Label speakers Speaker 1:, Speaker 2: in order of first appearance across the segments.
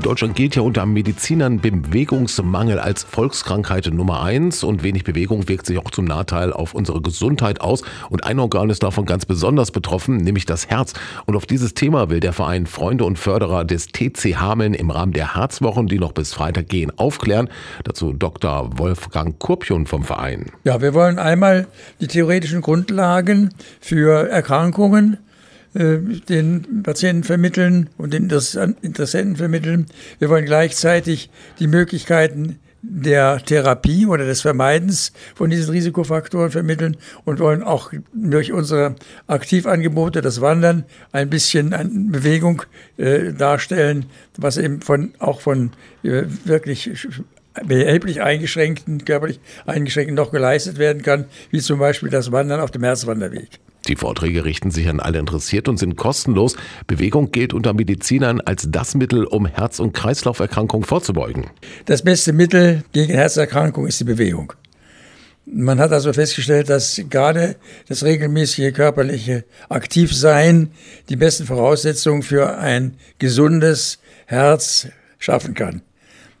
Speaker 1: In Deutschland gilt ja unter Medizinern Bewegungsmangel als Volkskrankheit Nummer eins und wenig Bewegung wirkt sich auch zum Nachteil auf unsere Gesundheit aus. Und ein Organ ist davon ganz besonders betroffen, nämlich das Herz. Und auf dieses Thema will der Verein Freunde und Förderer des TC Hameln im Rahmen der Herzwochen, die noch bis Freitag gehen, aufklären. Dazu Dr. Wolfgang Kurpion vom Verein.
Speaker 2: Ja, wir wollen einmal die theoretischen Grundlagen für Erkrankungen den Patienten vermitteln und den Interessenten vermitteln. Wir wollen gleichzeitig die Möglichkeiten der Therapie oder des Vermeidens von diesen Risikofaktoren vermitteln und wollen auch durch unsere Aktivangebote, das Wandern, ein bisschen an Bewegung äh, darstellen, was eben von, auch von äh, wirklich erheblich eingeschränkten, körperlich eingeschränkten noch geleistet werden kann, wie zum Beispiel das Wandern auf dem Herzwanderweg.
Speaker 1: Die Vorträge richten sich an alle Interessierten und sind kostenlos. Bewegung gilt unter Medizinern als das Mittel, um Herz- und Kreislauferkrankungen vorzubeugen.
Speaker 2: Das beste Mittel gegen Herzerkrankungen ist die Bewegung. Man hat also festgestellt, dass gerade das regelmäßige körperliche Aktivsein die besten Voraussetzungen für ein gesundes Herz schaffen kann.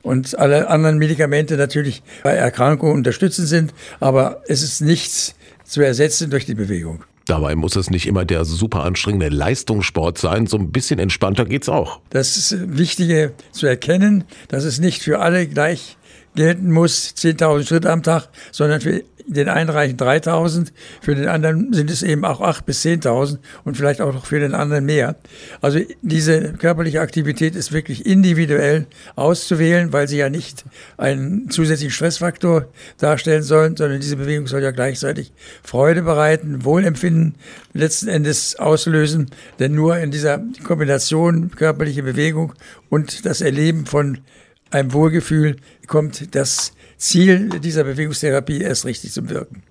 Speaker 2: Und alle anderen Medikamente natürlich bei Erkrankungen unterstützend sind, aber es ist nichts zu ersetzen durch die Bewegung.
Speaker 1: Dabei muss es nicht immer der super anstrengende Leistungssport sein. So ein bisschen entspannter geht's auch.
Speaker 2: Das ist Wichtige zu erkennen, dass es nicht für alle gleich gelten muss, 10.000 Schritte am Tag, sondern für den einen reichen 3000, für den anderen sind es eben auch 8.000 bis 10.000 und vielleicht auch noch für den anderen mehr. Also diese körperliche Aktivität ist wirklich individuell auszuwählen, weil sie ja nicht einen zusätzlichen Stressfaktor darstellen sollen, sondern diese Bewegung soll ja gleichzeitig Freude bereiten, Wohlempfinden letzten Endes auslösen, denn nur in dieser Kombination körperliche Bewegung und das Erleben von einem Wohlgefühl kommt das Ziel dieser Bewegungstherapie erst richtig zum Wirken.